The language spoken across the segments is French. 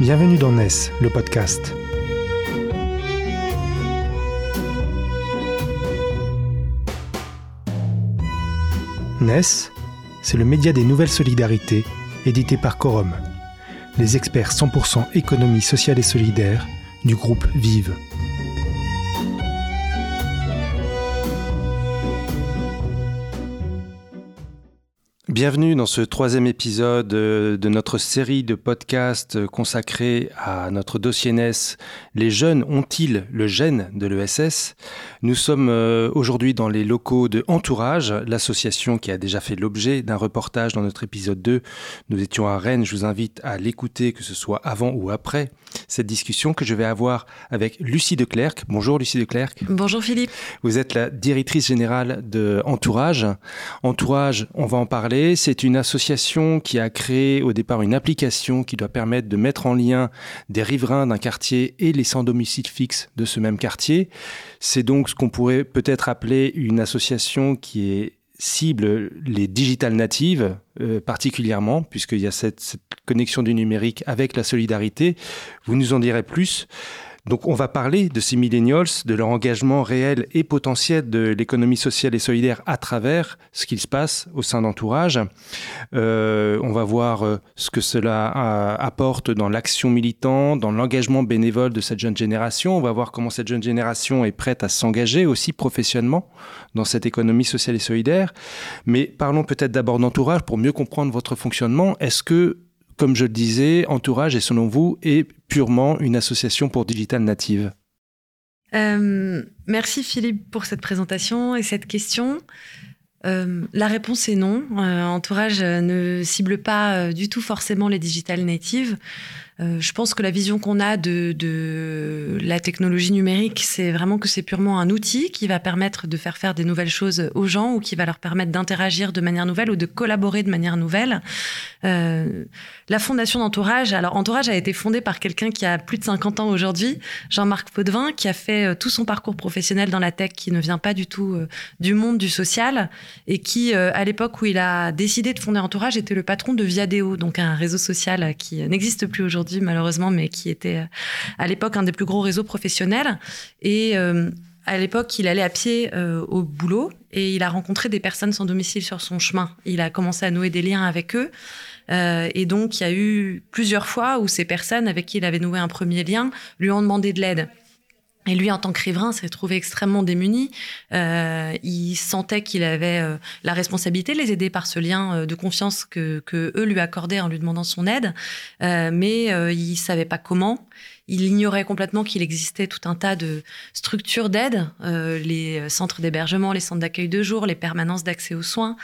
Bienvenue dans NES, le podcast. NES, c'est le média des nouvelles solidarités, édité par Quorum, les experts 100% économie sociale et solidaire du groupe Vive. Bienvenue dans ce troisième épisode euh, de notre série de podcasts consacrés à notre dossier NES. Les jeunes ont-ils le gène de l'ESS Nous sommes euh, aujourd'hui dans les locaux de Entourage, l'association qui a déjà fait l'objet d'un reportage dans notre épisode 2. Nous étions à Rennes, je vous invite à l'écouter, que ce soit avant ou après cette discussion que je vais avoir avec Lucie de Clercq. Bonjour Lucie de Clercq. Bonjour Philippe. Vous êtes la directrice générale de Entourage. Entourage, on va en parler. C'est une association qui a créé au départ une application qui doit permettre de mettre en lien des riverains d'un quartier et les sans domicile fixe de ce même quartier. C'est donc ce qu'on pourrait peut-être appeler une association qui cible les digital natives euh, particulièrement, puisqu'il y a cette, connexion du numérique avec la solidarité. Vous nous en direz plus. Donc on va parler de ces millennials, de leur engagement réel et potentiel de l'économie sociale et solidaire à travers ce qu'il se passe au sein d'entourage. Euh, on va voir euh, ce que cela euh, apporte dans l'action militante, dans l'engagement bénévole de cette jeune génération. On va voir comment cette jeune génération est prête à s'engager aussi professionnellement dans cette économie sociale et solidaire. Mais parlons peut-être d'abord d'entourage pour mieux comprendre votre fonctionnement. Est-ce que comme je le disais, Entourage est selon vous est purement une association pour digital native euh, Merci Philippe pour cette présentation et cette question. Euh, la réponse est non. Euh, Entourage ne cible pas euh, du tout forcément les digital natives. Euh, je pense que la vision qu'on a de, de, la technologie numérique, c'est vraiment que c'est purement un outil qui va permettre de faire faire des nouvelles choses aux gens ou qui va leur permettre d'interagir de manière nouvelle ou de collaborer de manière nouvelle. Euh, la fondation d'Entourage, alors Entourage a été fondée par quelqu'un qui a plus de 50 ans aujourd'hui, Jean-Marc Potvin, qui a fait euh, tout son parcours professionnel dans la tech, qui ne vient pas du tout euh, du monde du social et qui, euh, à l'époque où il a décidé de fonder Entourage, était le patron de Viadeo, donc un réseau social qui n'existe plus aujourd'hui malheureusement, mais qui était à l'époque un des plus gros réseaux professionnels. Et à l'époque, il allait à pied euh, au boulot et il a rencontré des personnes sans domicile sur son chemin. Il a commencé à nouer des liens avec eux. Euh, et donc, il y a eu plusieurs fois où ces personnes avec qui il avait noué un premier lien lui ont demandé de l'aide. Et lui, en tant que riverain, s'est trouvé extrêmement démuni. Euh, il sentait qu'il avait euh, la responsabilité de les aider par ce lien euh, de confiance que, que, eux lui accordaient en lui demandant son aide, euh, mais il savait pas comment. Il ignorait complètement qu'il existait tout un tas de structures d'aide, euh, les centres d'hébergement, les centres d'accueil de jour, les permanences d'accès aux soins,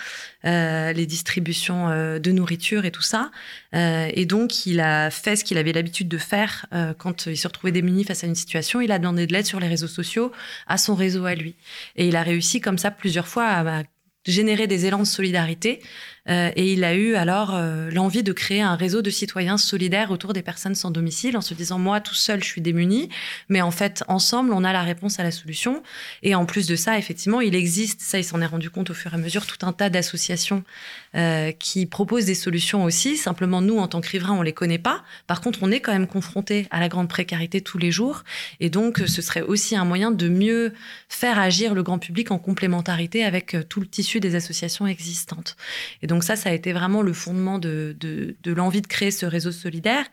euh, les distributions euh, de nourriture et tout ça. Euh, et donc, il a fait ce qu'il avait l'habitude de faire euh, quand il se retrouvait démuni face à une situation. Il a demandé de l'aide sur les réseaux sociaux à son réseau à lui. Et il a réussi comme ça plusieurs fois à, à générer des élans de solidarité euh, et il a eu alors euh, l'envie de créer un réseau de citoyens solidaires autour des personnes sans domicile en se disant moi tout seul je suis démuni, mais en fait ensemble on a la réponse à la solution. Et en plus de ça, effectivement, il existe, ça il s'en est rendu compte au fur et à mesure, tout un tas d'associations euh, qui proposent des solutions aussi. Simplement nous en tant que riverains on les connaît pas. Par contre on est quand même confronté à la grande précarité tous les jours et donc ce serait aussi un moyen de mieux faire agir le grand public en complémentarité avec tout le tissu des associations existantes. Donc ça, ça a été vraiment le fondement de, l'envie de créer ce réseau solidaire.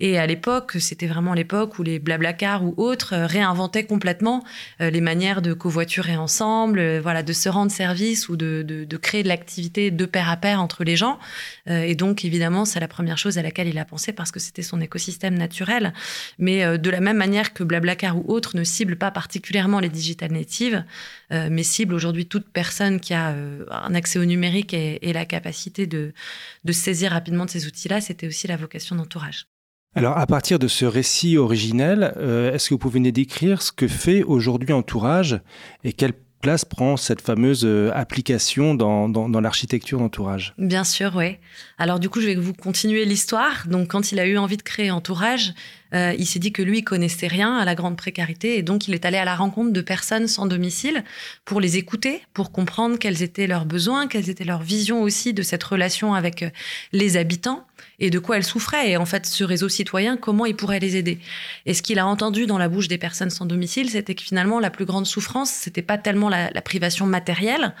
Et à l'époque, c'était vraiment l'époque où les Blablacar ou autres euh, réinventaient complètement euh, les manières de covoiturer ensemble, euh, voilà, de se rendre service ou de, créer de l'activité de pair à pair entre les gens. Et donc, évidemment, c'est la première chose à laquelle il a pensé parce que c'était son écosystème naturel. Mais de la même manière que Blablacar ou autres ne ciblent pas particulièrement les digital natives, mais ciblent aujourd'hui toute personne qui a un accès au numérique et la capacité capacité de, de saisir rapidement de ces outils-là, c'était aussi la vocation d'entourage. Alors, à partir de ce récit originel, euh, est-ce que vous pouvez nous décrire ce que fait aujourd'hui Entourage et quelle place prend cette fameuse euh, application dans, dans, dans l'architecture d'entourage? Bien sûr, oui. Alors du coup, je vais vous continuer l'histoire. Donc quand il a eu envie de créer Entourage, Euh, il s'est dit que lui connaissait rien à la grande précarité et donc il est allé à la rencontre de personnes sans domicile pour les écouter, pour comprendre quels étaient leurs besoins, quelles étaient leurs visions aussi de cette relation avec euh, les habitants et de quoi elles souffraient. Et en fait, ce réseau citoyen, comment il pourrait les aider? Et ce qu'il a entendu dans la bouche des personnes sans domicile, c'était que finalement, la plus grande souffrance, c'était pas tellement la, privation matérielle,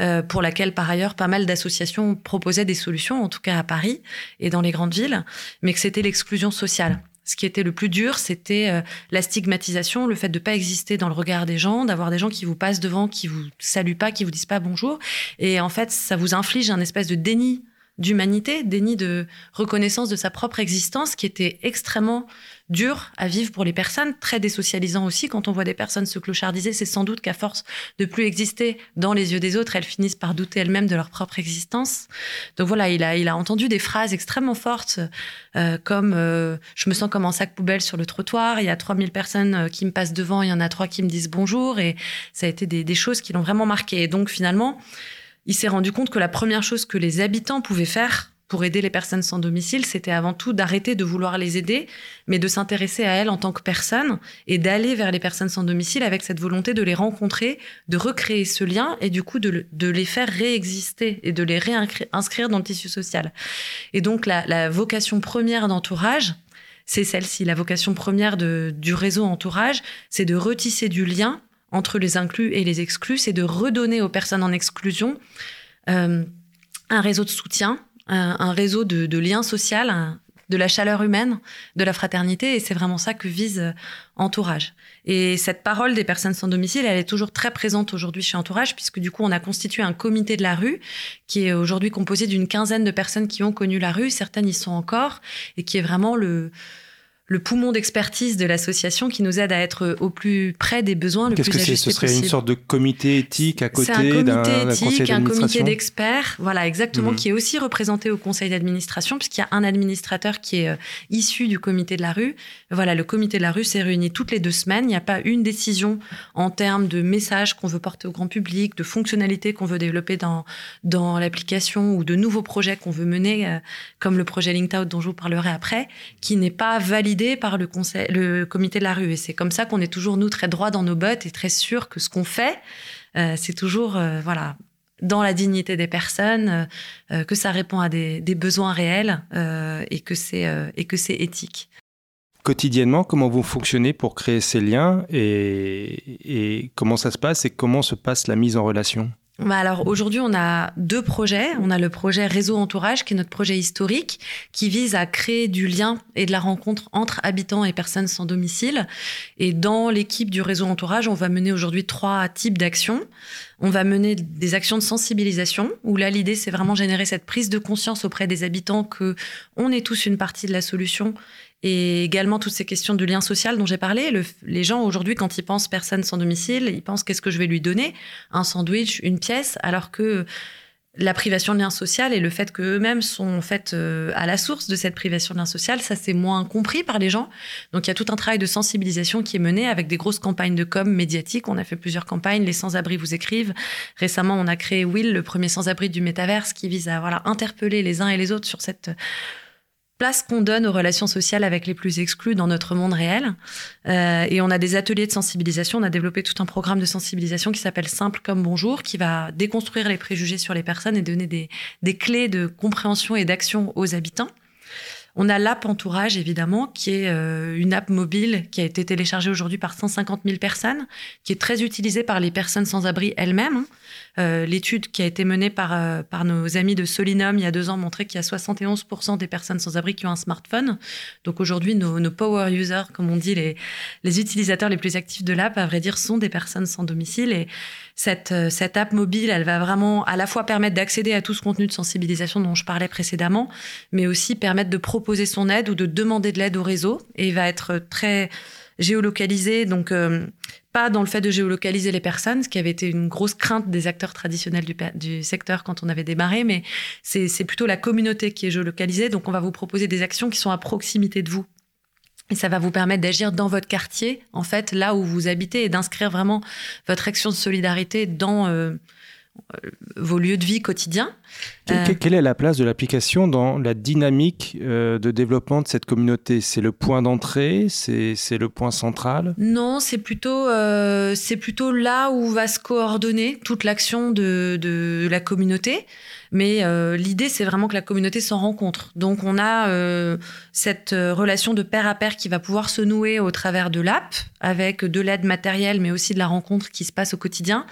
euh, pour laquelle par ailleurs pas mal d'associations proposaient des solutions, en tout cas à Paris et dans les grandes villes, mais que c'était l'exclusion sociale. Ce qui était le plus dur, c'était euh, la stigmatisation, le fait de ne pas exister dans le regard des gens, d'avoir des gens qui vous passent devant, qui vous saluent pas, qui vous disent pas bonjour. Et en fait, ça vous inflige un espèce de déni d'humanité, déni de reconnaissance de sa propre existence qui était extrêmement dur à vivre pour les personnes, très désocialisant aussi. Quand on voit des personnes se clochardiser, c'est sans doute qu'à force de plus exister dans les yeux des autres, elles finissent par douter elles-mêmes de leur propre existence. Donc voilà, il a, il a entendu des phrases extrêmement fortes euh, comme euh, je me sens comme un sac poubelle sur le trottoir, il y a 3000 personnes euh, qui me passent devant, il y en a trois qui me disent bonjour et ça a été des, des choses qui l'ont vraiment marqué. Et donc finalement, il s'est rendu compte que la première chose que les habitants pouvaient faire pour aider les personnes sans domicile, c'était avant tout d'arrêter de vouloir les aider, mais de s'intéresser à elles en tant que personnes et d'aller vers les personnes sans domicile avec cette volonté de les rencontrer, de recréer ce lien et du coup de, les faire réexister et de les réinscrire dans le tissu social. Et donc la, vocation première d'entourage, c'est celle-ci. La vocation première du réseau entourage, c'est de retisser du lien entre les inclus et les exclus, c'est de redonner aux personnes en exclusion euh, un réseau de soutien, un, réseau de, liens sociaux, de la chaleur humaine, de la fraternité, et c'est vraiment ça que vise euh, Entourage. Et cette parole des personnes sans domicile, elle est toujours très présente aujourd'hui chez Entourage, puisque du coup, on a constitué un comité de la rue qui est aujourd'hui composé d'une quinzaine de personnes qui ont connu la rue, certaines y sont encore, et qui est vraiment le, le poumon d'expertise de l'association qui nous aide à être au plus près des besoins, le plus Qu'est-ce que Ce serait une sorte de comité éthique à côté d'un comité un comité d'experts, voilà exactement, mhm. qui est aussi représenté au conseil d'administration, puisqu'il y a un administrateur qui est euh, issu du comité de la rue. Voilà, le comité de la rue s'est réuni toutes les deux semaines. Il n'y a pas une décision en termes de messages qu'on veut porter au grand public, de fonctionnalités qu'on veut développer dans dans l'application ou de nouveaux projets qu'on veut mener, euh, comme le projet LinkedOut dont je vous parlerai après, qui n'est pas validé par le, conseil, le comité de la rue. Et c'est comme ça qu'on est toujours, nous, très droit dans nos bottes et très sûr que ce qu'on fait, euh, c'est toujours euh, voilà, dans la dignité des personnes, euh, que ça répond à des, besoins réels et que c'est éthique. Quotidiennement, comment vous fonctionnez pour créer ces liens et, et comment ça se passe et comment se passe la mise en relation? Bah alors aujourd'hui, on a deux projets. On a le projet Réseau Entourage, qui est notre projet historique, qui vise à créer du lien et de la rencontre entre habitants et personnes sans domicile. Et dans l'équipe du Réseau Entourage, on va mener aujourd'hui trois types d'actions. On va mener des actions de sensibilisation, où là, l'idée, c'est vraiment générer cette prise de conscience auprès des habitants que on est tous une partie de la solution et également toutes ces questions de lien social dont j'ai parlé. les gens aujourd'hui, quand ils pensent personne sans domicile, ils pensent qu'est-ce que je vais lui donner? Un sandwich, une pièce, alors que la privation de lien social et le fait qu'eux-mêmes sont en fait euh, à la source de cette privation de lien social, ça c'est moins compris par les gens. Donc il y a tout un travail de sensibilisation qui est mené avec des grosses campagnes de com médiatiques. On a fait plusieurs campagnes. Les sans-abri vous écrivent. Récemment, on a créé Will, le premier sans-abri du métaverse, qui vise à voilà interpeller les uns et les autres sur cette place qu'on donne aux relations sociales avec les plus exclus dans notre monde réel. Euh, et on a des ateliers de sensibilisation. On a développé tout un programme de sensibilisation qui s'appelle Simple comme Bonjour, qui va déconstruire les préjugés sur les personnes et donner des, des clés de compréhension et d'action aux habitants. On a l'app Entourage, évidemment, qui est euh, une app mobile qui a été téléchargée aujourd'hui par 150 000 personnes, qui est très utilisée par les personnes sans abri elles-mêmes. Euh, l'étude qui a été menée par, euh, par nos amis de Solinum il y a deux ans montrait qu'il y a 71% des personnes sans abri qui ont un smartphone. Donc aujourd'hui, nos, nos, power users, comme on dit, les, les utilisateurs les plus actifs de l'app, à vrai dire, sont des personnes sans domicile. Et cette, euh, cette app mobile, elle va vraiment à la fois permettre d'accéder à tout ce contenu de sensibilisation dont je parlais précédemment, mais aussi permettre de proposer son aide ou de demander de l'aide au réseau. Et va être très géolocalisé, donc euh, pas dans le fait de géolocaliser les personnes, ce qui avait été une grosse crainte des acteurs traditionnels du, du secteur quand on avait démarré, mais c'est plutôt la communauté qui est géolocalisée. Donc on va vous proposer des actions qui sont à proximité de vous. Et ça va vous permettre d'agir dans votre quartier, en fait, là où vous habitez, et d'inscrire vraiment votre action de solidarité dans, euh, vos lieux de vie quotidiens. Quelle est la place de l'application dans la dynamique de développement de cette communauté? C'est le point d'entrée? C'est le point central? Non, c'est plutôt, c'est plutôt là où va se coordonner toute l'action de, de, la communauté. Mais euh, l'idée, c'est vraiment que la communauté s'en rencontre. Donc, on a euh, cette euh, relation de pair à pair qui va pouvoir se nouer au travers de l'app, avec de l'aide matérielle, mais aussi de la rencontre qui se passe au quotidien.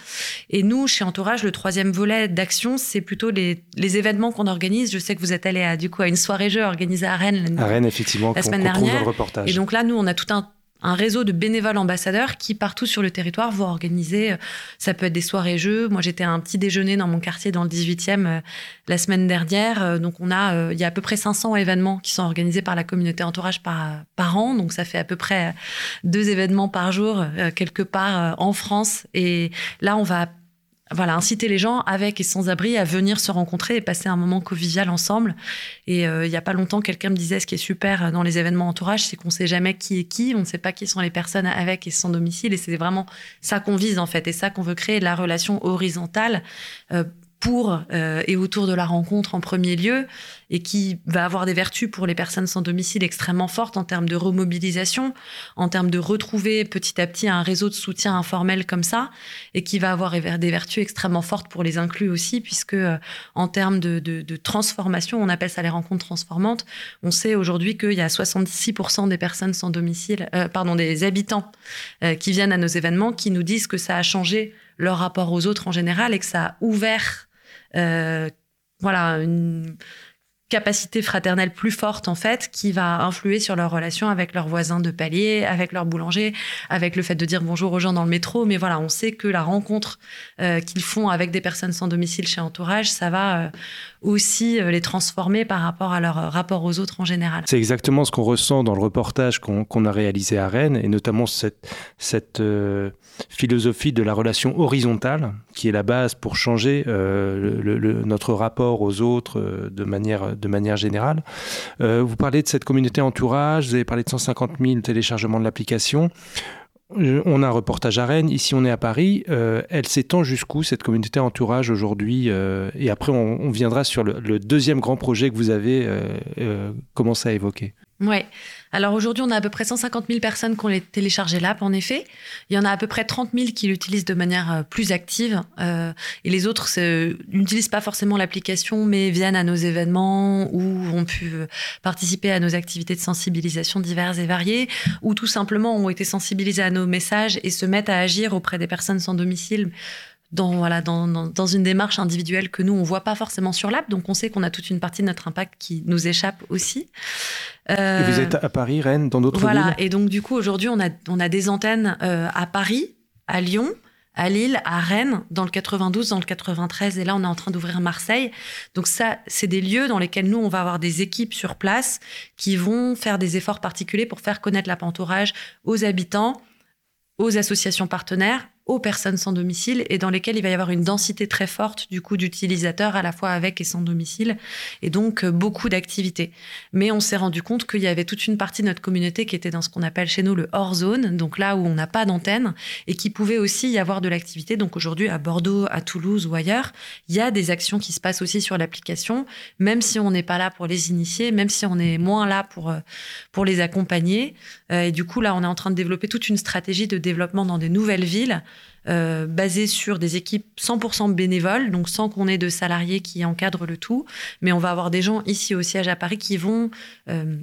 Et nous, chez Entourage, le troisième volet d'action, c'est plutôt les, événements qu'on organise. Je sais que vous êtes allé à, du coup, à une soirée jeu organisée à Rennes. À Rennes, effectivement, la semaine dernière. Et donc là, nous, on a tout un un réseau de bénévoles ambassadeurs qui, partout sur le territoire, vont organiser. Euh, ça peut être des soirées-jeux. Moi, j'étais à un petit déjeuner dans mon quartier, dans le 18e, euh, la semaine dernière. Euh, donc, on a, il y a à peu près 500 événements qui sont organisés par la communauté entourage par, par an. Donc, ça fait à peu près deux événements par jour, quelque part en France. Et là, on va voilà, inciter les gens avec et sans abri à venir se rencontrer et passer un moment convivial ensemble. Et euh, il n'y a pas longtemps, quelqu'un me disait ce qui est super dans les événements entourage, c'est qu'on ne sait jamais qui est qui, on ne sait pas qui sont les personnes avec et sans domicile. Et c'est vraiment ça qu'on vise en fait, et ça qu'on veut créer, la relation horizontale. Euh, pour euh, et autour de la rencontre en premier lieu et qui va avoir des vertus pour les personnes sans domicile extrêmement fortes en termes de remobilisation, en termes de retrouver petit à petit un réseau de soutien informel comme ça et qui va avoir des vertus extrêmement fortes pour les inclus aussi puisque euh, en termes de, de, transformation, on appelle ça les rencontres transformantes, on sait aujourd'hui qu'il y a 66% des personnes sans domicile, euh, pardon, des habitants qui viennent à nos événements qui nous disent que ça a changé leur rapport aux autres en général et que ça a ouvert euh, voilà, une capacité fraternelle plus forte en fait qui va influer sur leur relation avec leurs voisins de palier, avec leur boulanger, avec le fait de dire bonjour aux gens dans le métro. Mais voilà, on sait que la rencontre euh, qu'ils font avec des personnes sans domicile chez Entourage, ça va euh, aussi les transformer par rapport à leur rapport aux autres en général. C'est exactement ce qu'on ressent dans le reportage qu'on a réalisé à Rennes et notamment cette philosophie de la relation horizontale, qui est la base pour changer euh, notre rapport aux autres euh, de, manière, de manière générale. Euh, vous parlez de cette communauté entourage, vous avez parlé de 150 000 téléchargements de l'application. On a un reportage à Rennes, ici on est à Paris. elle s'étend jusqu'où cette communauté entourage aujourd'hui Et après on, viendra sur le, le, deuxième grand projet que vous avez commencé à évoquer. Ouais. Alors aujourd'hui, on a à peu près 150 000 personnes qui ont téléchargé l'app, en effet. Il y en a à peu près 30 000 qui l'utilisent de manière euh, plus active. Euh, et les autres n'utilisent pas forcément l'application, mais viennent à nos événements ou ont pu euh, participer à nos activités de sensibilisation diverses et variées, ou tout simplement ont été sensibilisés à nos messages et se mettent à agir auprès des personnes sans domicile dans, voilà, dans, dans, une démarche individuelle que nous, on voit pas forcément sur l'app. Donc, on sait qu'on a toute une partie de notre impact qui nous échappe aussi. Euh, et vous êtes à Paris, Rennes, dans d'autres villes Voilà. Et donc, du coup, aujourd'hui, on a, on a des antennes euh, à Paris, à Lyon, à Lille, à Rennes, dans le 92, dans le 93, et là on est en train d'ouvrir Marseille. Donc ça, c'est des lieux dans lesquels nous, on va avoir des équipes sur place qui vont faire des efforts particuliers pour faire connaître la pantourage aux habitants, aux associations partenaires aux personnes sans domicile et dans lesquelles il va y avoir une densité très forte du coup d'utilisateurs à la fois avec et sans domicile et donc euh, beaucoup d'activités. Mais on s'est rendu compte qu'il y avait toute une partie de notre communauté qui était dans ce qu'on appelle chez nous le hors zone, donc là où on n'a pas d'antenne et qui pouvait aussi y avoir de l'activité. Donc aujourd'hui à Bordeaux, à Toulouse ou ailleurs, il y a des actions qui se passent aussi sur l'application, même si on n'est pas là pour les initier, même si on est moins là pour euh, pour les accompagner. Euh, et du coup là, on est en train de développer toute une stratégie de développement dans des nouvelles villes euh, basé sur des équipes 100% bénévoles, donc sans qu'on ait de salariés qui encadrent le tout. Mais on va avoir des gens ici au siège à Paris qui vont euh,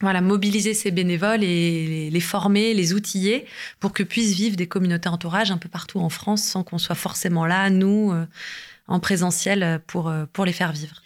voilà, mobiliser ces bénévoles et les, former, les outiller pour que puissent vivre des communautés entourage un peu partout en France sans qu'on soit forcément là, nous, euh, en présentiel, pour, pour les faire vivre.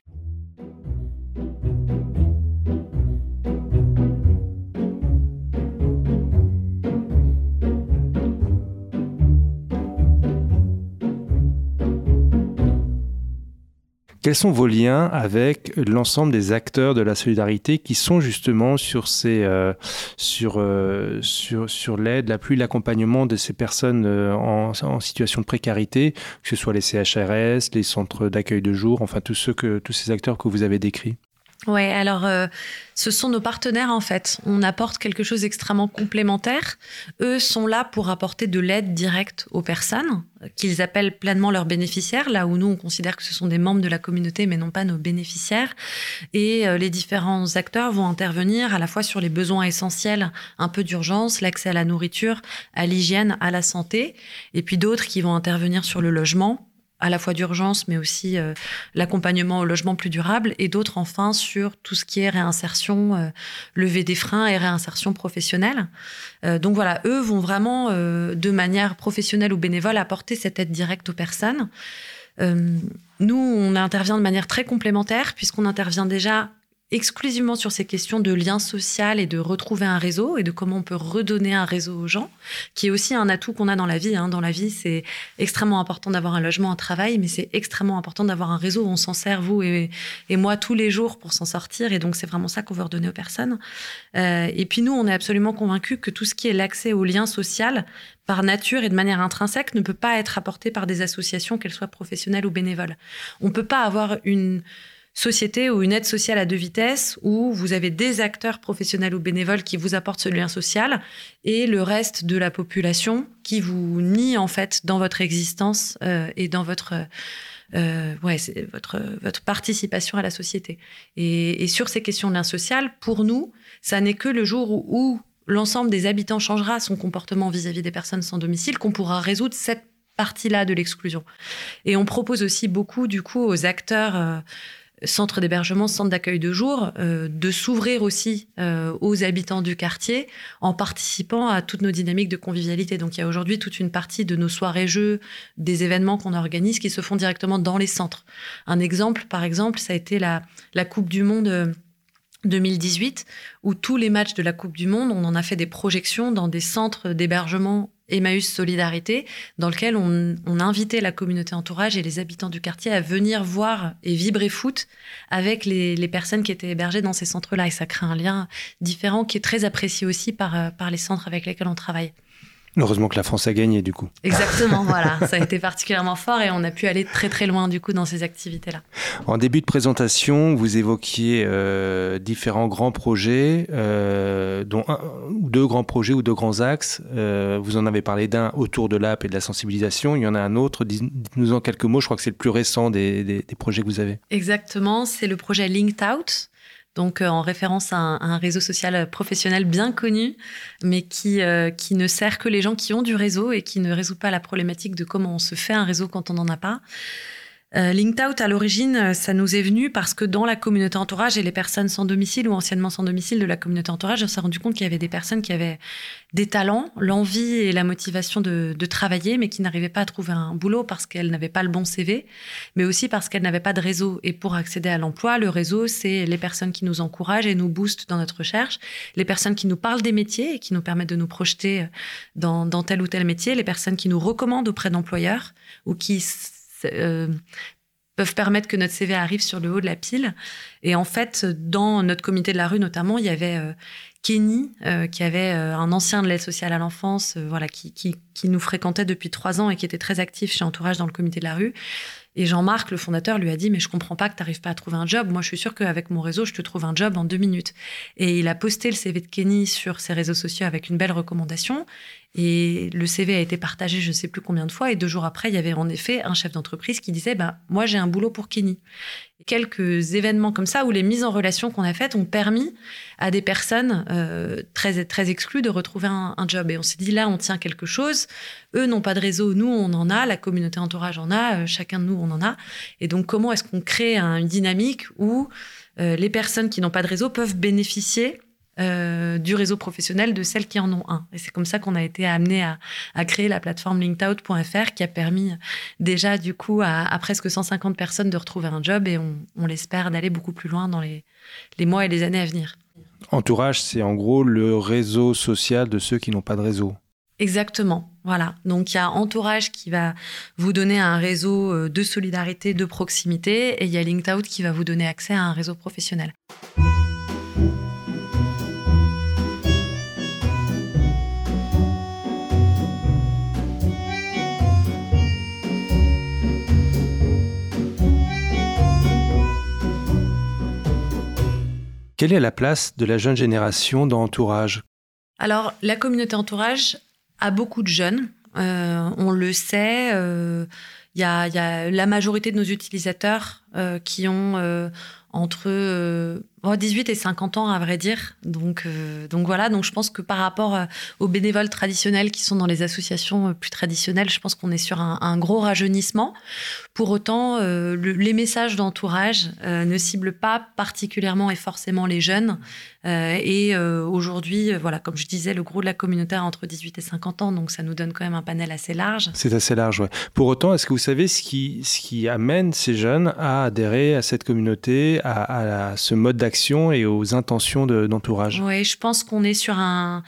Quels sont vos liens avec l'ensemble des acteurs de la solidarité qui sont justement sur ces euh, sur, euh, sur sur l'aide, l'appui, l'accompagnement de ces personnes euh, en, situation de précarité, que ce soit les CHRS, les centres d'accueil de jour, enfin tous ceux que tous ces acteurs que vous avez décrits? Ouais, alors euh, ce sont nos partenaires en fait. On apporte quelque chose d'extrêmement complémentaire. Eux sont là pour apporter de l'aide directe aux personnes qu'ils appellent pleinement leurs bénéficiaires, là où nous on considère que ce sont des membres de la communauté mais non pas nos bénéficiaires. Et euh, les différents acteurs vont intervenir à la fois sur les besoins essentiels, un peu d'urgence, l'accès à la nourriture, à l'hygiène, à la santé, et puis d'autres qui vont intervenir sur le logement à la fois d'urgence, mais aussi euh, l'accompagnement au logement plus durable, et d'autres enfin sur tout ce qui est réinsertion, euh, lever des freins et réinsertion professionnelle. Euh, donc voilà, eux vont vraiment, de manière professionnelle ou bénévole, apporter cette aide directe aux personnes. nous, on intervient de manière très complémentaire, puisqu'on intervient déjà exclusivement sur ces questions de lien social et de retrouver un réseau et de comment on peut redonner un réseau aux gens, qui est aussi un atout qu'on a dans la vie. Hein. Dans la vie, c'est extrêmement important d'avoir un logement, un travail, mais c'est extrêmement important d'avoir un réseau. On s'en sert, vous et, moi, tous les jours pour s'en sortir. Et donc, c'est vraiment ça qu'on veut redonner aux personnes. Euh, et puis, nous, on est absolument convaincus que tout ce qui est l'accès au lien social, par nature et de manière intrinsèque, ne peut pas être apporté par des associations, qu'elles soient professionnelles ou bénévoles. On peut pas avoir une société ou une aide sociale à deux vitesses où vous avez des acteurs professionnels ou bénévoles qui vous apportent ce lien social et le reste de la population qui vous nie en fait dans votre existence euh, et dans votre euh, ouais, c'est votre votre participation à la société. Et, sur ces questions de lien social, pour nous, ça n'est que le jour où, l'ensemble des habitants changera son comportement vis-à-vis des personnes sans domicile qu'on pourra résoudre cette partie-là de l'exclusion. Et on propose aussi beaucoup du coup aux acteurs euh, centre d'hébergement, centre d'accueil de jour, euh, de s'ouvrir aussi euh, aux habitants du quartier en participant à toutes nos dynamiques de convivialité. Donc il y a aujourd'hui toute une partie de nos soirées-jeux, des événements qu'on organise qui se font directement dans les centres. Un exemple, par exemple, ça a été la, la Coupe du Monde. 2018, euh, où tous les matchs de la Coupe du Monde, on en a fait des projections dans des centres d'hébergement Emmaüs Solidarité, dans lequel on, on, invitait la communauté entourage et les habitants du quartier à venir voir et vibrer foot avec les, les personnes qui étaient hébergées dans ces centres-là. Et ça crée un lien différent qui est très apprécié aussi par, euh, par les centres avec lesquels on travaille. Heureusement que la France a gagné du coup. Exactement, voilà. Ça a été particulièrement fort et on a pu aller très très loin du coup dans ces activités-là. En début de présentation, vous évoquiez euh, différents grands projets, euh, dont un, deux grands projets ou deux grands axes. Euh, vous en avez parlé d'un autour de l'app et de la sensibilisation. Il y en a un autre. Dites-nous en quelques mots. Je crois que c'est le plus récent des, des, des projets que vous avez. Exactement. C'est le projet Linked Out donc euh, en référence à un, réseau social professionnel bien connu, mais qui, euh, qui ne sert que les gens qui ont du réseau et qui ne résout pas la problématique de comment on se fait un réseau quand on n'en a pas. Euh, à l'origine, euh, ça nous est venu parce que dans la communauté entourage et les personnes sans domicile ou anciennement sans domicile de la communauté entourage, on s'est rendu compte qu'il y avait des personnes qui avaient des talents, l'envie et la motivation de, travailler, mais qui n'arrivaient pas à trouver un boulot parce qu'elles n'avaient pas le bon CV, mais aussi parce qu'elles n'avaient pas de réseau. Et pour accéder à l'emploi, le réseau, c'est les personnes qui nous encouragent et nous boostent dans notre recherche, les personnes qui nous parlent des métiers et qui nous permettent de nous projeter dans, dans tel ou tel métier, les personnes qui nous recommandent auprès d'employeurs ou qui euh, peuvent permettre que notre CV arrive sur le haut de la pile. Et en fait, dans notre comité de la rue notamment, il y avait euh, Kenny, euh, qui avait un ancien de l'aide sociale à l'enfance, voilà, qui, qui, qui, nous fréquentait depuis trois ans et qui était très actif chez Entourage dans le comité de la rue. Et Jean-Marc, le fondateur, lui a dit, mais je comprends pas que tu n'arrives pas à trouver un job. Moi, je suis sûr qu'avec mon réseau, je te trouve un job en deux minutes. Et il a posté le CV de Kenny sur ses réseaux sociaux avec une belle recommandation. Et le CV a été partagé je ne sais plus combien de fois. Et deux jours après, il y avait en effet un chef d'entreprise qui disait bah, Moi, j'ai un boulot pour Kenny. Quelques événements comme ça où les mises en relation qu'on a faites ont permis à des personnes euh, très, très exclues de retrouver un, job. Et on s'est dit Là, on tient quelque chose. Eux n'ont pas de réseau, nous, on en a. La communauté entourage en a. Euh, chacun de nous, on en a. Et donc, comment est-ce qu'on crée une dynamique où euh, les personnes qui n'ont pas de réseau peuvent bénéficier euh, du réseau professionnel de celles qui en ont un? Et c'est comme ça qu'on a été amené à, créer la plateforme linkedout.fr qui a permis déjà du coup à, presque 150 personnes de retrouver un job et on, l'espère d'aller beaucoup plus loin dans les, les mois et les années à venir. Entourage, c'est en gros le réseau social de ceux qui n'ont pas de réseau. Exactement. Voilà. Donc il y a Entourage qui va vous donner un réseau euh, de solidarité, de proximité, et il y a LinkedOut qui va vous donner accès à un réseau professionnel. Quelle est la place de la jeune génération dans Entourage? Alors, la communauté Entourage a beaucoup de jeunes. Euh, on le sait. Euh, il y, a, la majorité de nos utilisateurs euh, qui ont entre 18 et 50 ans, à vrai dire. Donc, euh, donc voilà, donc je pense que par rapport euh, aux bénévoles traditionnels qui sont dans les associations euh, plus traditionnelles, je pense qu'on est sur un, gros rajeunissement. Pour autant, les messages d'entourage ne ciblent pas particulièrement et forcément les jeunes. et aujourd'hui, voilà, comme je disais, le gros de la communauté a entre 18 et 50 ans, donc ça nous donne quand même un panel assez large. C'est assez large, oui. Pour autant, est-ce que vous savez ce qui, ce qui amène ces jeunes à adhérer à cette communauté, à, à ce mode d'action et aux intentions d'entourage. Oui, je pense qu'on est sur un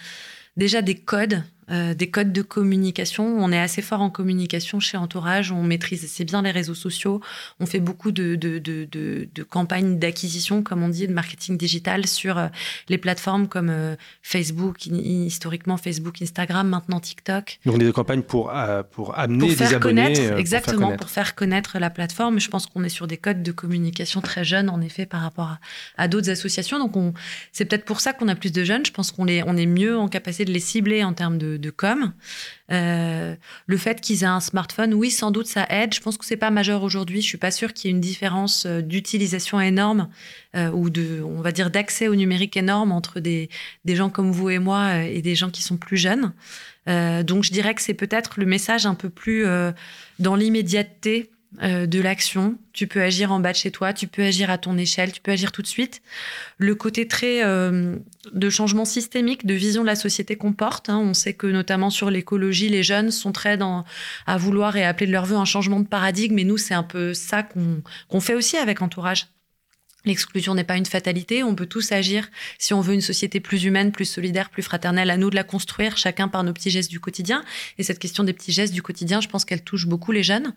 déjà des codes euh, des codes de communication. On est assez fort en communication chez Entourage, on maîtrise assez bien les réseaux sociaux, on fait beaucoup de, de, de, de campagnes d'acquisition, comme on dit, de marketing digital sur euh, les plateformes comme euh, Facebook, historiquement Facebook, Instagram, maintenant TikTok. Donc des campagnes pour, pour amener des abonnés. exactement, pour faire, connaître la plateforme. Je pense qu'on est sur des codes de communication très jeunes, en effet, par rapport à, à d'autres associations. Donc c'est peut-être pour ça qu'on a plus de jeunes. Je pense qu'on on est mieux en capacité de les cibler en termes de de, com. Euh, le fait qu'ils aient un smartphone, oui, sans doute ça aide. Je pense que c'est pas majeur aujourd'hui. Je suis pas sûre qu'il y ait une différence euh, d'utilisation énorme euh, ou de, on va dire, d'accès au numérique énorme entre des, des gens comme vous et moi et des gens qui sont plus jeunes. donc je dirais que c'est peut-être le message un peu plus dans l'immédiateté euh, de l'action. Tu peux agir en bas de chez toi, tu peux agir à ton échelle, tu peux agir tout de suite. Le côté très euh, de changement systémique, de vision de la société qu'on porte. Hein. On sait que notamment sur l'écologie, les jeunes sont très dans, à vouloir et appeler de leur vœu un changement de paradigme. Et nous, c'est un peu ça qu'on fait aussi avec Entourage. L'exclusion n'est pas une fatalité, on peut tous agir si on veut une société plus humaine, plus solidaire, plus fraternelle, à nous de la construire, chacun par nos petits gestes du quotidien. Et cette question des petits gestes du quotidien, je pense qu'elle touche beaucoup les jeunes.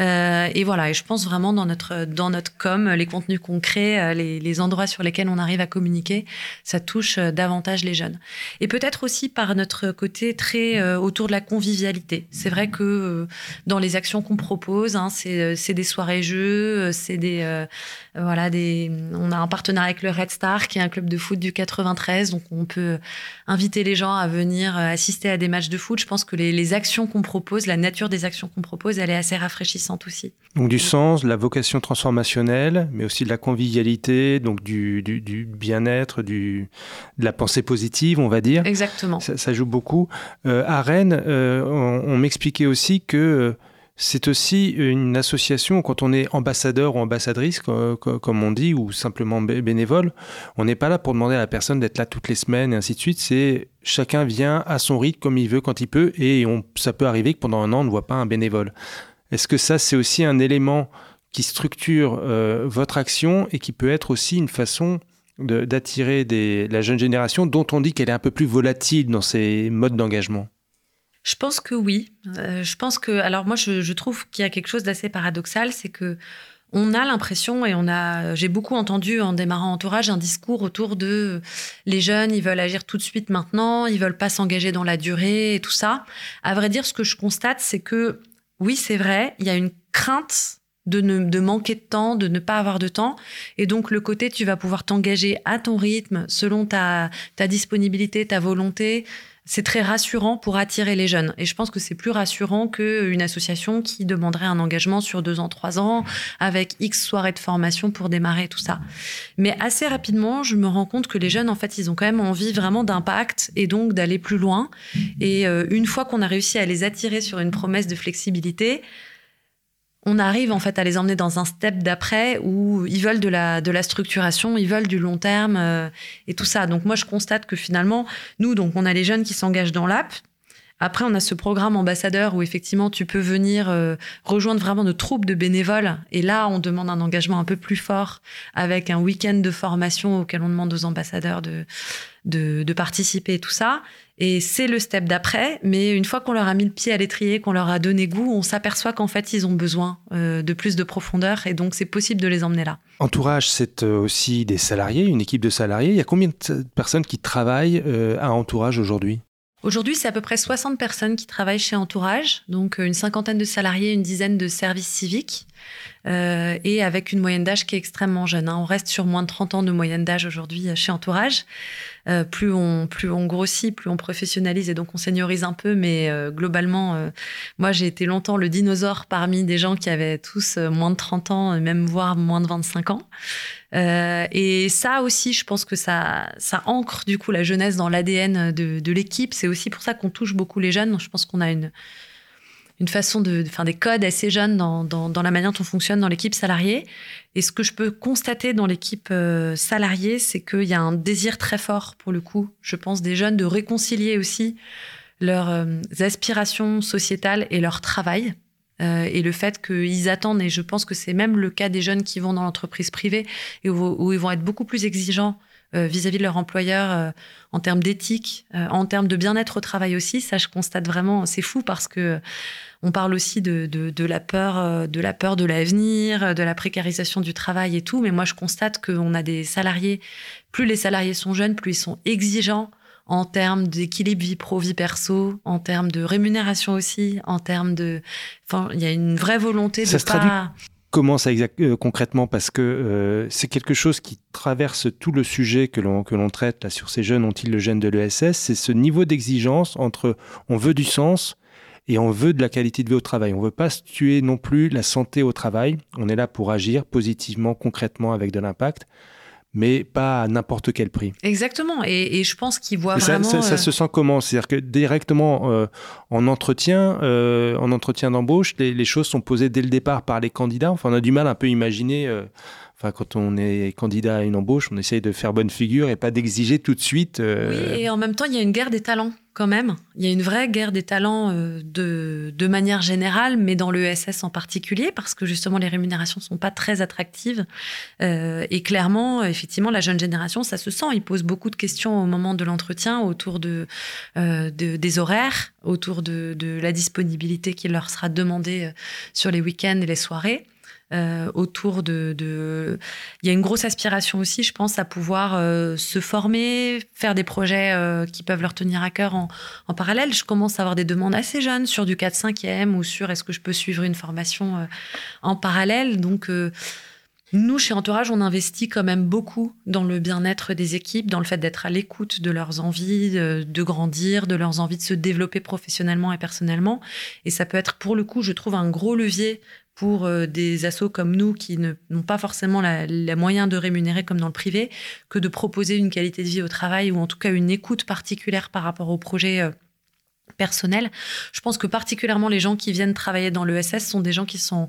Euh, et voilà, et je pense vraiment dans notre, dans notre com, les contenus crée, euh, les, les, endroits sur lesquels on arrive à communiquer, ça touche euh, davantage les jeunes. Et peut-être aussi par notre côté très autour de la convivialité. C'est vrai que dans les actions qu'on propose, hein, c'est des soirées-jeux, c'est des, voilà, des on a un partenariat avec le Red Star, qui est un club de foot du 93. Donc, on peut inviter les gens à venir euh, assister à des matchs de foot. Je pense que les, actions qu'on propose, la nature des actions qu'on propose, elle est assez rafraîchissante aussi. Donc, du sens, de la vocation transformationnelle, mais aussi de la convivialité, donc du, bien-être, de la pensée positive, on va dire. Exactement. Ça, joue beaucoup. Euh, à Rennes, euh, on, m'expliquait aussi que c'est aussi une association, quand on est ambassadeur ou ambassadrice, comme on dit, ou simplement bénévole, on n'est pas là pour demander à la personne d'être là toutes les semaines et ainsi de suite. C'est chacun vient à son rythme comme il veut, quand il peut, et ça peut arriver que pendant un an, on ne voit pas un bénévole. Est-ce que ça, c'est aussi un élément qui structure euh, votre action et qui peut être aussi une façon d'attirer la jeune génération dont on dit qu'elle est un peu plus volatile dans ses modes d'engagement? Je pense que oui. Euh, je pense que, alors moi, je, trouve qu'il y a quelque chose d'assez paradoxal, c'est que on a l'impression et on a, j'ai beaucoup entendu en démarrant entourage un discours autour de les jeunes, ils veulent agir tout de suite maintenant, ils veulent pas s'engager dans la durée et tout ça. À vrai dire, ce que je constate, c'est que oui, c'est vrai, il y a une crainte de, ne, de manquer de temps, de ne pas avoir de temps. Et donc, le côté, tu vas pouvoir t'engager à ton rythme, selon ta, ta disponibilité, ta volonté, c'est très rassurant pour attirer les jeunes. Et je pense que c'est plus rassurant qu'une association qui demanderait un engagement sur deux ans, trois ans, avec X soirées de formation pour démarrer tout ça. Mais assez rapidement, je me rends compte que les jeunes, en fait, ils ont quand même envie vraiment d'impact et donc d'aller plus loin. Et euh, une fois qu'on a réussi à les attirer sur une promesse de flexibilité, on arrive en fait à les emmener dans un step d'après où ils veulent de la, de la structuration, ils veulent du long terme euh, et tout ça. Donc moi, je constate que finalement, nous, donc on a les jeunes qui s'engagent dans l'app. Après, on a ce programme ambassadeur où effectivement, tu peux venir euh, rejoindre vraiment de troupes de bénévoles. Et là, on demande un engagement un peu plus fort avec un week-end de formation auquel on demande aux ambassadeurs de, de, de participer et tout ça. Et c'est le step d'après, mais une fois qu'on leur a mis le pied à l'étrier, qu'on leur a donné goût, on s'aperçoit qu'en fait, ils ont besoin euh, de plus de profondeur et donc c'est possible de les emmener là. Entourage, c'est euh, aussi des salariés, une équipe de salariés. Il y a combien de personnes qui travaillent euh, à Entourage aujourd'hui? Aujourd'hui, c'est à peu près 60 personnes qui travaillent chez Entourage, donc une cinquantaine de salariés, une dizaine de services civiques. Euh, et avec une moyenne d'âge qui est extrêmement jeune. Hein. On reste sur moins de 30 ans de moyenne d'âge aujourd'hui euh, chez Entourage. Euh, plus, on, plus on grossit, plus on professionnalise et donc on seniorise un peu. Mais globalement, moi, j'ai été longtemps le dinosaure parmi des gens qui avaient tous moins de 30 ans, même voire moins de 25 ans. et ça aussi, je pense que ça, ça ancre du coup la jeunesse dans l'ADN de l'équipe. C'est aussi pour ça qu'on touche beaucoup les jeunes. Je pense qu'on a une une façon de, faire des codes assez jeunes dans, dans, la manière dont on fonctionne dans l'équipe salariée. Et ce que je peux constater dans l'équipe euh, salariée, c'est qu'il y a un désir très fort, pour le coup, je pense, des jeunes de réconcilier aussi leurs euh, aspirations sociétales et leur travail. Euh, et le fait qu'ils attendent, et je pense que c'est même le cas des jeunes qui vont dans l'entreprise privée, et où, ils vont être beaucoup plus exigeants vis-à-vis de leur employeur en termes d'éthique, en termes de bien-être au travail aussi. Ça, je constate vraiment, c'est fou parce que on parle aussi de, de, la peur, euh, de la peur de l'avenir, de la précarisation du travail et tout. Mais moi, je constate qu'on a des salariés. Plus les salariés sont jeunes, plus ils sont exigeants en termes d'équilibre vie pro vie perso, en termes de rémunération aussi, en termes de. Enfin, il y a une vraie volonté ça de se Traduit comment ça euh, concrètement Parce que euh, c'est quelque chose qui traverse tout le sujet que l'on que l'on traite là sur ces jeunes ont-ils le gène de l'ESS C'est ce niveau d'exigence entre on veut du sens, et on veut de la qualité de vie au travail. On veut pas se tuer non plus la santé au travail. On est là pour agir positivement, concrètement, avec de l'impact mais pas à n'importe quel prix. Exactement. Et, je pense qu'il voit ça, vraiment. Ça, euh, se sent comment? C'est-à-dire que directement euh, en entretien, euh, en entretien d'embauche, les, choses sont posées dès le départ par les candidats. Enfin, on a du mal un peu à imaginer. Enfin, quand on est candidat à une embauche, on essaye de faire bonne figure et pas d'exiger tout de suite. Oui, et en même temps, il y a une guerre des talents quand même. Il y a une vraie guerre des talents euh, de, manière générale, mais dans l'ESS en particulier, parce que justement les rémunérations sont pas très attractives. Euh, et clairement, effectivement, la jeune génération, ça se sent. Ils posent beaucoup de questions au moment de l'entretien autour de, euh, des horaires, autour de la disponibilité qui leur sera demandée sur les week-ends et les soirées. Euh, autour de, Il y a une grosse aspiration aussi, je pense, à pouvoir euh, se former, faire des projets euh, qui peuvent leur tenir à cœur en, parallèle. Je commence à avoir des demandes assez jeunes sur du 4-5e ou sur est-ce que je peux suivre une formation en parallèle. Donc, nous, chez Entourage, on investit quand même beaucoup dans le bien-être des équipes, dans le fait d'être à l'écoute de leurs envies de, grandir, de leurs envies de se développer professionnellement et personnellement. Et ça peut être, pour le coup, je trouve, un gros levier pour euh, des assos comme nous qui n'ont pas forcément les moyens de rémunérer comme dans le privé, que de proposer une qualité de vie au travail ou en tout cas une écoute particulière par rapport au projet euh, personnel. Je pense que particulièrement les gens qui viennent travailler dans l'ESS sont des gens qui sont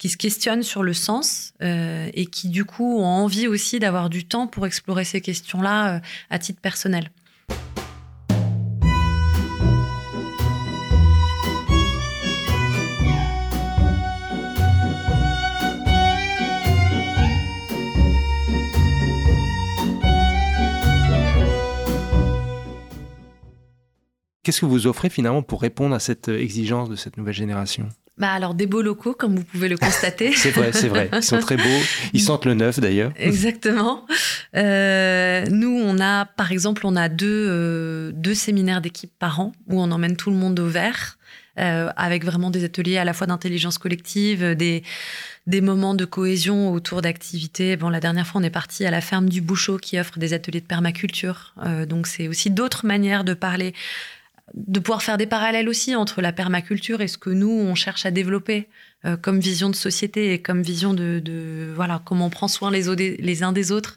qui se questionnent sur le sens euh, et qui du coup ont envie aussi d'avoir du temps pour explorer ces questions-là à titre personnel. Qu'est-ce que vous offrez finalement pour répondre à cette exigence de cette nouvelle génération? Bah alors des beaux locaux, comme vous pouvez le constater. c'est vrai, c'est vrai. Ils sont très beaux. Ils sentent le neuf d'ailleurs. Exactement. Euh, nous, on a, par exemple, on a deux, euh, deux séminaires d'équipe par an où on emmène tout le monde au vert, euh, avec vraiment des ateliers à la fois d'intelligence collective, des, des moments de cohésion autour d'activités. Bon, la dernière fois, on est parti à la ferme du Bouchot qui offre des ateliers de permaculture. donc, c'est aussi d'autres manières de parler de pouvoir faire des parallèles aussi entre la permaculture et ce que nous, on cherche à développer euh, comme vision de société et comme vision de, voilà comment on prend soin les, uns des autres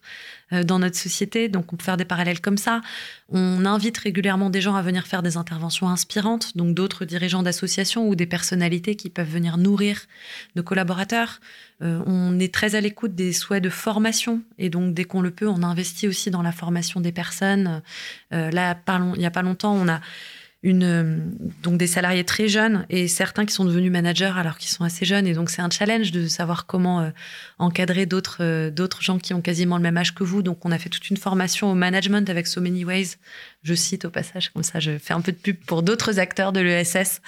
euh, dans notre société. Donc, on peut faire des parallèles comme ça. On invite régulièrement des gens à venir faire des interventions inspirantes, donc d'autres dirigeants d'associations ou des personnalités qui peuvent venir nourrir nos collaborateurs. Euh, on est très à l'écoute des souhaits de formation et donc dès qu'on le peut, on investit aussi dans la formation des personnes. là, il n'y a pas longtemps, on a une, euh, donc des salariés très jeunes et certains qui sont devenus managers alors qu'ils sont assez jeunes. Et donc, c'est un challenge de savoir comment euh, encadrer d'autres euh, d'autres gens qui ont quasiment le même âge que vous. Donc, on a fait toute une formation au management avec So Many Ways. Je cite au passage, comme ça, je fais un peu de pub pour d'autres acteurs de l'ESS,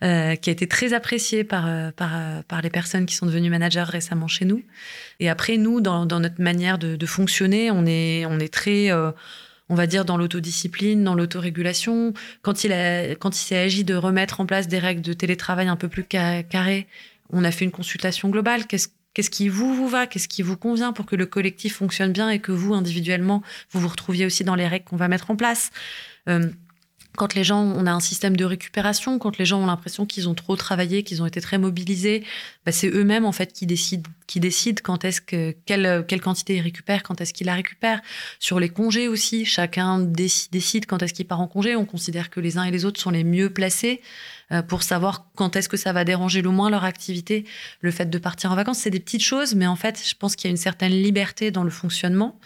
qui a été très apprécié par, par, par les personnes qui sont devenues managers récemment chez nous. Et après, nous, dans, dans notre manière de, de, fonctionner, on est, on est très on va dire, dans l'autodiscipline, dans l'autorégulation. Quand il, quand il s'est agi de remettre en place des règles de télétravail un peu plus carrées, on a fait une consultation globale. Qu'est-ce Qu'est-ce qui vous, vous va? Qu'est-ce qui vous convient pour que le collectif fonctionne bien et que vous, individuellement, vous vous retrouviez aussi dans les règles qu'on va mettre en place? Euh, quand les gens, on a un système de récupération, quand les gens ont l'impression qu'ils ont trop travaillé, qu'ils ont été très mobilisés, bah c'est eux-mêmes en fait qui décident, qui décident quand est-ce que quelle, quelle quantité ils récupèrent, quand est-ce qu'ils la récupèrent. Sur les congés aussi, chacun décide, quand est-ce qu'il part en congé. On considère que les uns et les autres sont les mieux placés euh, pour savoir quand est-ce que ça va déranger le moins leur activité. Le fait de partir en vacances, c'est des petites choses, mais en fait, je pense qu'il y a une certaine liberté dans le fonctionnement.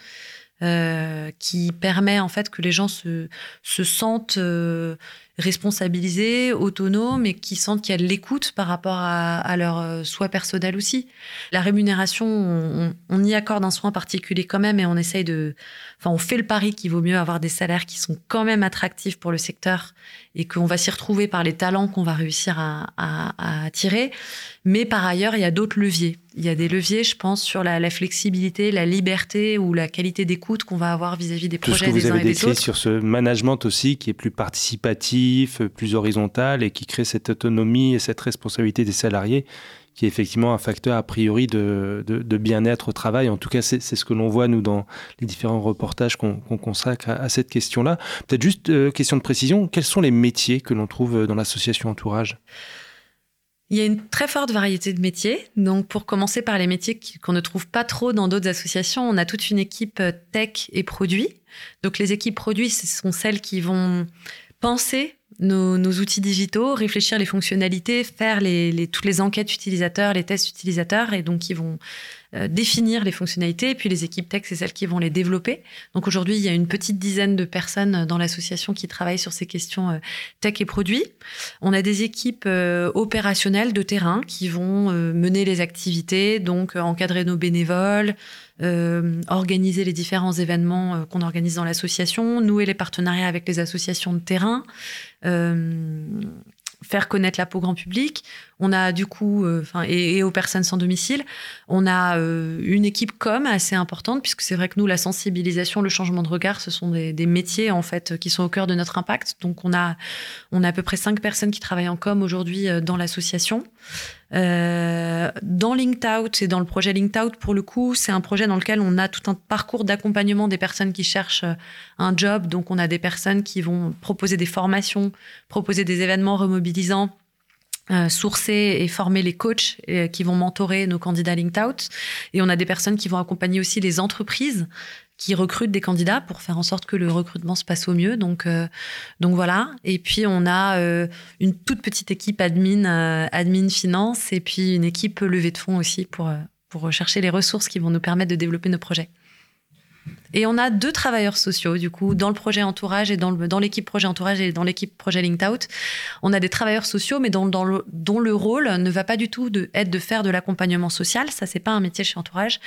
Euh, qui permet en fait que les gens se, se sentent euh, responsabilisés, autonomes et qui sentent qu'il y a de l'écoute par rapport à, à, leur euh, soi personnel aussi. La rémunération, on, on, y accorde un soin particulier quand même et on essaye de, enfin, on fait le pari qu'il vaut mieux avoir des salaires qui sont quand même attractifs pour le secteur et qu'on va s'y retrouver par les talents qu'on va réussir à, à, à, attirer. Mais par ailleurs, il y a d'autres leviers. Il y a des leviers, je pense, sur la, la flexibilité, la liberté ou la qualité d'écoute qu'on va avoir vis-à-vis des projets Tout ce que vous avez décrit sur ce management aussi qui est plus participatif plus horizontal et qui crée cette autonomie et cette responsabilité des salariés qui est effectivement un facteur a priori de, bien-être au travail. En tout cas, c'est ce que l'on voit, nous, dans les différents reportages qu'on consacre à, cette question-là. Peut-être juste euh, question de précision, quels sont les métiers que l'on trouve dans l'association Entourage? Il y a une très forte variété de métiers. Donc, pour commencer par les métiers qu'on ne trouve pas trop dans d'autres associations, on a toute une équipe euh, tech et produits. Donc, les équipes produits, ce sont celles qui vont penser nos, outils digitaux, réfléchir les fonctionnalités, faire les, toutes les enquêtes utilisateurs, les tests utilisateurs, et donc ils vont définir les fonctionnalités. Et puis les équipes tech, c'est celles qui vont les développer. Donc aujourd'hui, il y a une petite dizaine de personnes dans l'association qui travaillent sur ces questions euh, tech et produits. On a des équipes euh, opérationnelles de terrain qui vont mener les activités, donc encadrer nos bénévoles, euh, organiser les différents événements euh, qu'on organise dans l'association, nouer les partenariats avec les associations de terrain, euh, faire connaître la peau grand public. On a du coup, enfin, et, aux personnes sans domicile, on a une équipe com assez importante puisque c'est vrai que nous, la sensibilisation, le changement de regard, ce sont des, des, métiers en fait qui sont au cœur de notre impact. Donc on a, on a à peu près cinq personnes qui travaillent en com aujourd'hui dans l'association. Euh, dans Linked Out et dans le projet Linked Out, pour le coup, c'est un projet dans lequel on a tout un parcours d'accompagnement des personnes qui cherchent euh, un job. Donc, on a des personnes qui vont proposer des formations, proposer des événements remobilisants. Euh, sourcer et former les coachs euh, qui vont mentorer nos candidats Linked Out. Et on a des personnes qui vont accompagner aussi les entreprises qui recrutent des candidats pour faire en sorte que le recrutement se passe au mieux. Donc, euh, donc voilà. Et puis on a euh, une toute petite équipe admin, euh, admin finance, et puis une équipe levée de fonds aussi pour pour rechercher les ressources qui vont nous permettre de développer nos projets. Et on a deux travailleurs sociaux, du coup, dans le projet Entourage et dans, l'équipe projet Entourage et dans l'équipe projet Linked Out. On a des travailleurs sociaux, mais dont, le, dont le rôle ne va pas du tout de, être de faire de l'accompagnement social. Ça, c'est pas un métier chez Entourage,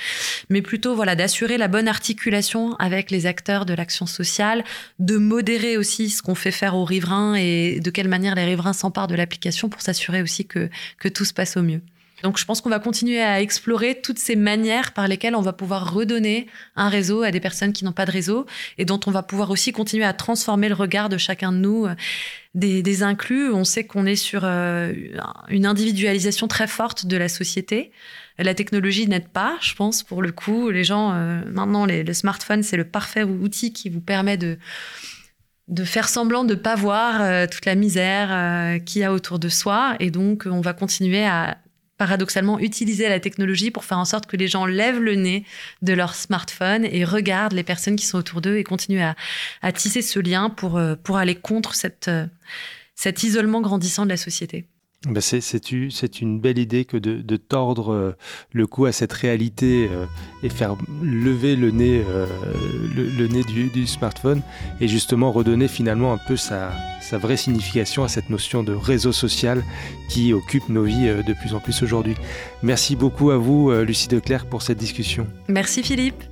mais plutôt, voilà, d'assurer la bonne articulation avec les acteurs de l'action sociale, de modérer aussi ce qu'on fait faire aux riverains et de quelle manière les riverains s'emparent de l'application pour s'assurer aussi que, que tout se passe au mieux. Donc je pense qu'on va continuer à explorer toutes ces manières par lesquelles on va pouvoir redonner un réseau à des personnes qui n'ont pas de réseau et dont on va pouvoir aussi continuer à transformer le regard de chacun de nous. Euh, des, inclus, on sait qu'on est sur euh, une individualisation très forte de la société. La technologie n'aide pas, je pense, pour le coup. Les gens, euh, maintenant, le smartphone, c'est le parfait outil qui vous permet de, de faire semblant de ne pas voir toute la misère qu'il y a autour de soi. Et donc, on va continuer à paradoxalement utiliser la technologie pour faire en sorte que les gens lèvent le nez de leur smartphone et regardent les personnes qui sont autour d'eux et continuent à, tisser ce lien pour, euh, pour aller contre cette, euh, cet isolement grandissant de la société. Ben c'est une belle idée que de, de, tordre euh, le cou à cette réalité euh, et faire lever le nez, euh, le, le, nez du, du, smartphone et justement redonner finalement un peu sa, sa, vraie signification à cette notion de réseau social qui occupe nos vies de plus en plus aujourd'hui. Merci beaucoup à vous, Lucie Declerc, pour cette discussion. Merci Philippe.